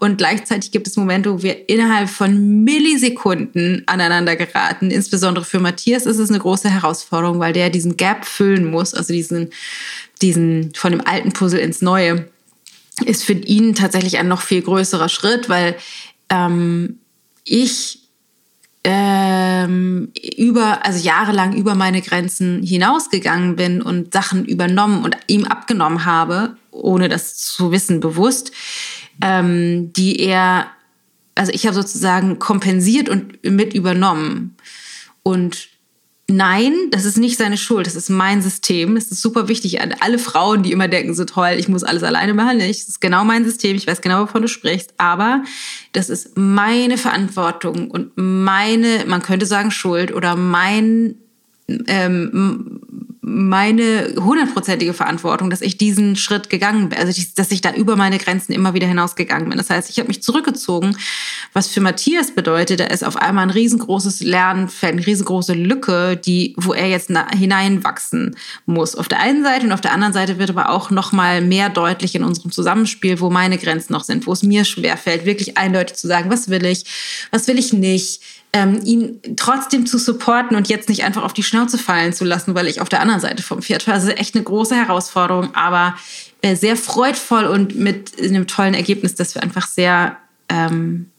Und gleichzeitig gibt es Momente, wo wir innerhalb von Millisekunden aneinander geraten. Insbesondere für Matthias ist es eine große Herausforderung, weil der diesen Gap füllen muss, also diesen, diesen von dem alten Puzzle ins neue, ist für ihn tatsächlich ein noch viel größerer Schritt, weil ähm, ich ähm, über, also jahrelang über meine Grenzen hinausgegangen bin und Sachen übernommen und ihm abgenommen habe, ohne das zu wissen, bewusst, ähm, die er, also ich habe sozusagen kompensiert und mit übernommen. Und Nein, das ist nicht seine Schuld. Das ist mein System. Es ist super wichtig an alle Frauen, die immer denken, so toll, ich muss alles alleine machen. Das ist genau mein System. Ich weiß genau, wovon du sprichst. Aber das ist meine Verantwortung und meine, man könnte sagen Schuld oder mein ähm, meine hundertprozentige Verantwortung, dass ich diesen Schritt gegangen bin, also dass ich da über meine Grenzen immer wieder hinausgegangen bin. Das heißt, ich habe mich zurückgezogen, was für Matthias bedeutet, da ist auf einmal ein riesengroßes Lernfeld, eine riesengroße Lücke, die, wo er jetzt hineinwachsen muss. Auf der einen Seite und auf der anderen Seite wird aber auch noch mal mehr deutlich in unserem Zusammenspiel, wo meine Grenzen noch sind, wo es mir schwerfällt, wirklich eindeutig zu sagen, was will ich, was will ich nicht ähm, ihn trotzdem zu supporten und jetzt nicht einfach auf die Schnauze fallen zu lassen, weil ich auf der anderen Seite vom Pferd war. Also echt eine große Herausforderung, aber äh, sehr freudvoll und mit einem tollen Ergebnis, dass wir einfach sehr, ähm,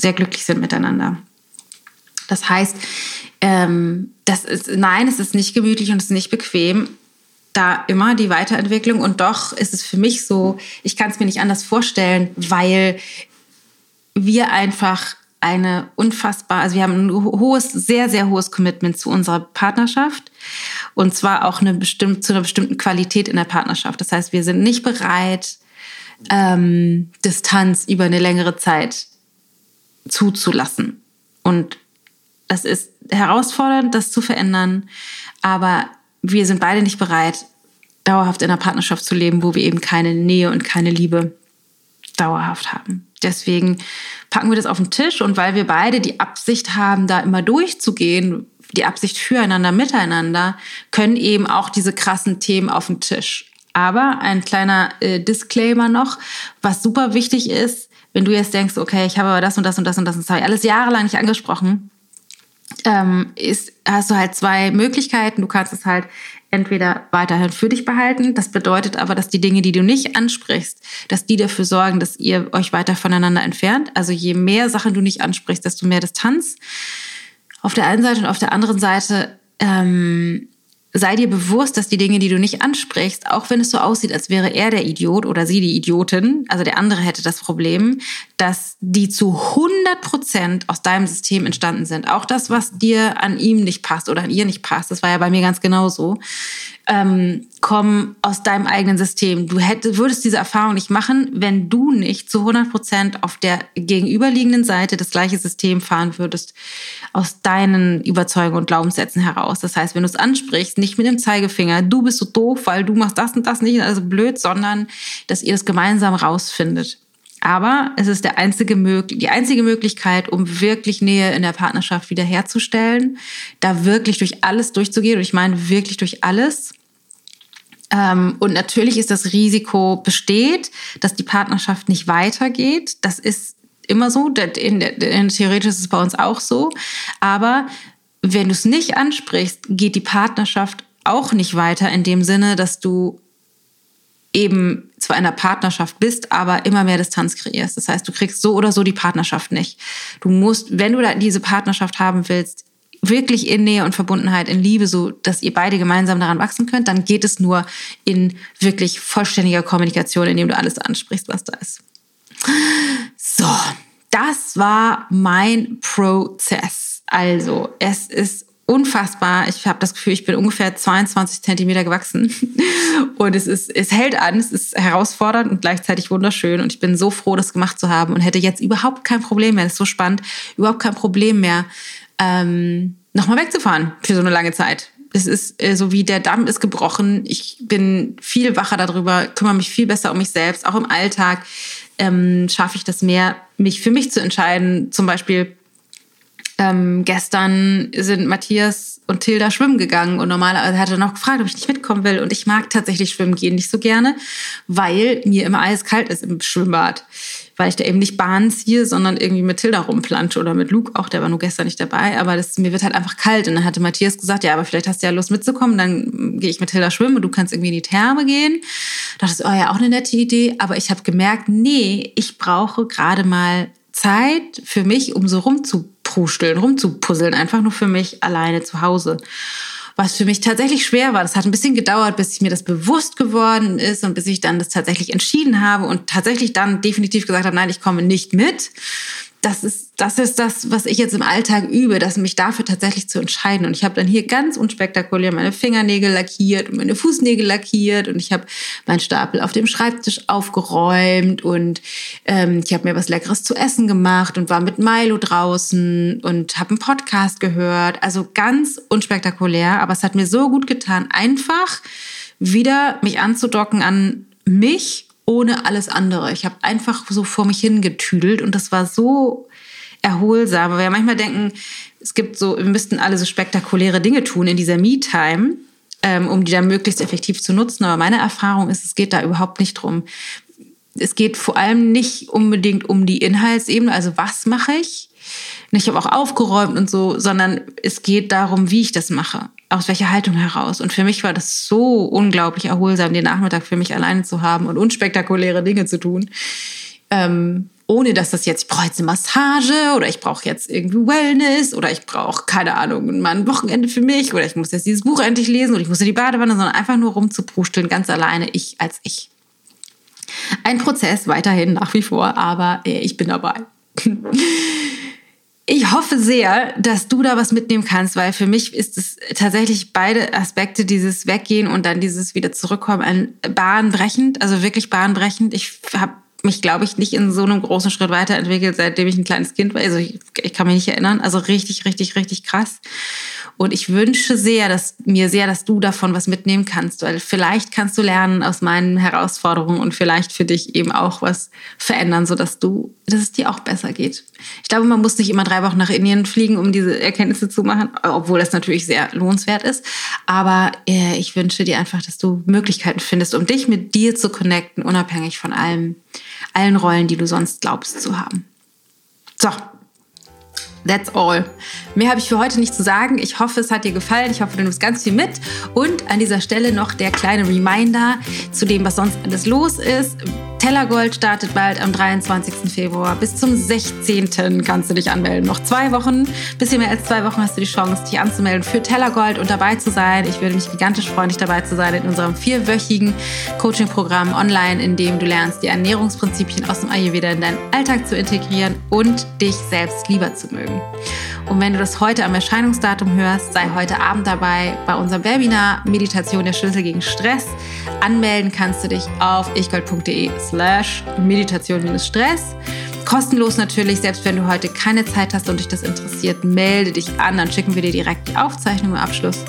sehr glücklich sind miteinander. Das heißt, ähm, das ist, nein, es ist nicht gemütlich und es ist nicht bequem. Da immer die Weiterentwicklung und doch ist es für mich so, ich kann es mir nicht anders vorstellen, weil wir einfach eine unfassbar, also wir haben ein hohes, sehr, sehr hohes Commitment zu unserer Partnerschaft und zwar auch eine bestimmt, zu einer bestimmten Qualität in der Partnerschaft. Das heißt, wir sind nicht bereit, ähm, Distanz über eine längere Zeit zuzulassen. Und das ist herausfordernd, das zu verändern, aber wir sind beide nicht bereit, dauerhaft in einer Partnerschaft zu leben, wo wir eben keine Nähe und keine Liebe dauerhaft haben. Deswegen packen wir das auf den Tisch und weil wir beide die Absicht haben, da immer durchzugehen, die Absicht füreinander, miteinander, können eben auch diese krassen Themen auf den Tisch. Aber ein kleiner äh, Disclaimer noch, was super wichtig ist, wenn du jetzt denkst, okay, ich habe aber das und das und das und das, und das alles jahrelang nicht angesprochen, ähm, ist, hast du halt zwei Möglichkeiten. Du kannst es halt entweder weiterhin für dich behalten. Das bedeutet aber, dass die Dinge, die du nicht ansprichst, dass die dafür sorgen, dass ihr euch weiter voneinander entfernt. Also je mehr Sachen du nicht ansprichst, desto mehr Distanz. Auf der einen Seite und auf der anderen Seite ähm, sei dir bewusst, dass die Dinge, die du nicht ansprichst, auch wenn es so aussieht, als wäre er der Idiot oder sie die Idiotin, also der andere hätte das Problem, dass die zu 100 Prozent aus deinem System entstanden sind. Auch das, was dir an ihm nicht passt oder an ihr nicht passt, das war ja bei mir ganz genauso ähm, kommen aus deinem eigenen System. Du hättest, würdest diese Erfahrung nicht machen, wenn du nicht zu 100 Prozent auf der gegenüberliegenden Seite das gleiche System fahren würdest, aus deinen Überzeugungen und Glaubenssätzen heraus. Das heißt, wenn du es ansprichst, nicht mit dem Zeigefinger, du bist so doof, weil du machst das und das nicht, also blöd, sondern dass ihr das gemeinsam rausfindet. Aber es ist der einzige, die einzige Möglichkeit, um wirklich Nähe in der Partnerschaft wiederherzustellen, da wirklich durch alles durchzugehen. Und ich meine wirklich durch alles. Ähm, und natürlich ist das Risiko besteht, dass die Partnerschaft nicht weitergeht. Das ist immer so. In, in, theoretisch ist es bei uns auch so. Aber wenn du es nicht ansprichst, geht die Partnerschaft auch nicht weiter in dem Sinne, dass du eben zwar in einer Partnerschaft bist, aber immer mehr Distanz kreierst. Das heißt, du kriegst so oder so die Partnerschaft nicht. Du musst, wenn du diese Partnerschaft haben willst, wirklich in Nähe und Verbundenheit, in Liebe, so dass ihr beide gemeinsam daran wachsen könnt, dann geht es nur in wirklich vollständiger Kommunikation, indem du alles ansprichst, was da ist. So, das war mein Prozess. Also, es ist unfassbar. Ich habe das Gefühl, ich bin ungefähr 22 Zentimeter gewachsen. Und es ist, es hält an, es ist herausfordernd und gleichzeitig wunderschön. Und ich bin so froh, das gemacht zu haben und hätte jetzt überhaupt kein Problem mehr. Das ist so spannend, überhaupt kein Problem mehr, ähm, nochmal wegzufahren für so eine lange Zeit. Es ist äh, so wie der Damm ist gebrochen. Ich bin viel wacher darüber, kümmere mich viel besser um mich selbst. Auch im Alltag ähm, schaffe ich das mehr, mich für mich zu entscheiden. Zum Beispiel ähm, gestern sind Matthias und Tilda schwimmen gegangen und normalerweise hat er noch gefragt, ob ich nicht mitkommen will. Und ich mag tatsächlich schwimmen gehen nicht so gerne, weil mir immer eiskalt ist im Schwimmbad. Weil ich da eben nicht Bahn ziehe, sondern irgendwie mit Tilda rumplansche oder mit Luke auch, der war nur gestern nicht dabei. Aber das, mir wird halt einfach kalt. Und dann hatte Matthias gesagt, ja, aber vielleicht hast du ja Lust mitzukommen, dann gehe ich mit Tilda schwimmen und du kannst irgendwie in die Therme gehen. Da dachte ich, oh ja, auch eine nette Idee. Aber ich habe gemerkt, nee, ich brauche gerade mal Zeit für mich, um so rumzupruscheln, rumzupuzzeln, einfach nur für mich alleine zu Hause. Was für mich tatsächlich schwer war. Das hat ein bisschen gedauert, bis ich mir das bewusst geworden ist und bis ich dann das tatsächlich entschieden habe und tatsächlich dann definitiv gesagt habe, nein, ich komme nicht mit das ist, das ist das, was ich jetzt im Alltag übe, dass mich dafür tatsächlich zu entscheiden. Und ich habe dann hier ganz unspektakulär meine Fingernägel lackiert und meine Fußnägel lackiert und ich habe meinen Stapel auf dem Schreibtisch aufgeräumt und ähm, ich habe mir was Leckeres zu essen gemacht und war mit Milo draußen und habe einen Podcast gehört. Also ganz unspektakulär, aber es hat mir so gut getan, einfach wieder mich anzudocken an mich ohne alles andere. Ich habe einfach so vor mich hingetüdelt und das war so erholsam. Weil wir manchmal denken, es gibt so, wir müssten alle so spektakuläre Dinge tun in dieser Me-Time, ähm, um die dann möglichst effektiv zu nutzen. Aber meine Erfahrung ist, es geht da überhaupt nicht drum. Es geht vor allem nicht unbedingt um die Inhaltsebene, also was mache ich? Ich habe auch aufgeräumt und so, sondern es geht darum, wie ich das mache aus welcher Haltung heraus. Und für mich war das so unglaublich erholsam, den Nachmittag für mich alleine zu haben und unspektakuläre Dinge zu tun. Ähm, ohne dass das jetzt, ich brauche jetzt eine Massage oder ich brauche jetzt irgendwie Wellness oder ich brauche, keine Ahnung, mal ein Wochenende für mich oder ich muss jetzt dieses Buch endlich lesen oder ich muss in die Badewanne, sondern einfach nur rumzuprusteln, ganz alleine, ich als ich. Ein Prozess weiterhin nach wie vor, aber äh, ich bin dabei. Ich hoffe sehr, dass du da was mitnehmen kannst, weil für mich ist es tatsächlich beide Aspekte, dieses Weggehen und dann dieses wieder zurückkommen, ein bahnbrechend, also wirklich bahnbrechend. Ich habe mich, glaube ich, nicht in so einem großen Schritt weiterentwickelt, seitdem ich ein kleines Kind war. Also ich, ich kann mich nicht erinnern. Also richtig, richtig, richtig krass. Und ich wünsche sehr, dass mir sehr, dass du davon was mitnehmen kannst, weil vielleicht kannst du lernen aus meinen Herausforderungen und vielleicht für dich eben auch was verändern, sodass du, dass es dir auch besser geht. Ich glaube, man muss nicht immer drei Wochen nach Indien fliegen, um diese Erkenntnisse zu machen, obwohl das natürlich sehr lohnenswert ist. Aber äh, ich wünsche dir einfach, dass du Möglichkeiten findest, um dich mit dir zu connecten, unabhängig von allem, allen Rollen, die du sonst glaubst zu haben. So, That's all. Mehr habe ich für heute nicht zu sagen. Ich hoffe, es hat dir gefallen. Ich hoffe, du nimmst ganz viel mit. Und an dieser Stelle noch der kleine Reminder zu dem, was sonst alles los ist Tellergold startet bald am 23. Februar. Bis zum 16. kannst du dich anmelden. Noch zwei Wochen, bisschen mehr als zwei Wochen hast du die Chance, dich anzumelden für Tellergold und dabei zu sein. Ich würde mich gigantisch freuen, dich dabei zu sein in unserem vierwöchigen Coaching-Programm online, in dem du lernst, die Ernährungsprinzipien aus dem Ayurveda in deinen Alltag zu integrieren und dich selbst lieber zu mögen. Und wenn du das heute am Erscheinungsdatum hörst, sei heute Abend dabei bei unserem Webinar Meditation der Schlüssel gegen Stress. Anmelden kannst du dich auf ichgold.de slash Meditation-Stress. Kostenlos natürlich, selbst wenn du heute keine Zeit hast und dich das interessiert, melde dich an, dann schicken wir dir direkt die Aufzeichnung im Abschluss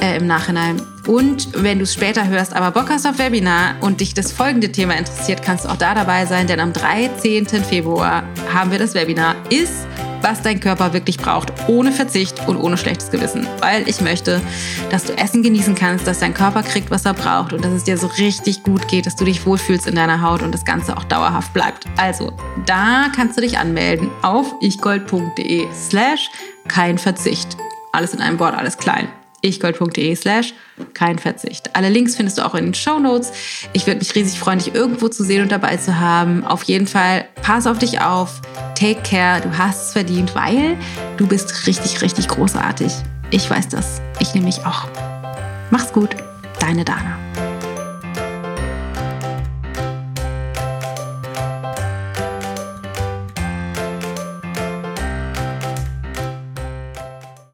äh, im Nachhinein. Und wenn du es später hörst, aber Bock hast auf Webinar und dich das folgende Thema interessiert, kannst du auch da dabei sein, denn am 13. Februar haben wir das Webinar Ist was dein Körper wirklich braucht, ohne Verzicht und ohne schlechtes Gewissen. Weil ich möchte, dass du Essen genießen kannst, dass dein Körper kriegt, was er braucht und dass es dir so richtig gut geht, dass du dich wohlfühlst in deiner Haut und das Ganze auch dauerhaft bleibt. Also, da kannst du dich anmelden auf ichgold.de slash kein Verzicht. Alles in einem Wort, alles klein ichgold.de slash kein Verzicht. Alle Links findest du auch in den Show Notes. Ich würde mich riesig freuen, dich irgendwo zu sehen und dabei zu haben. Auf jeden Fall, pass auf dich auf, take care, du hast es verdient, weil du bist richtig, richtig großartig. Ich weiß das. Ich nehme mich auch. Mach's gut, deine Dana.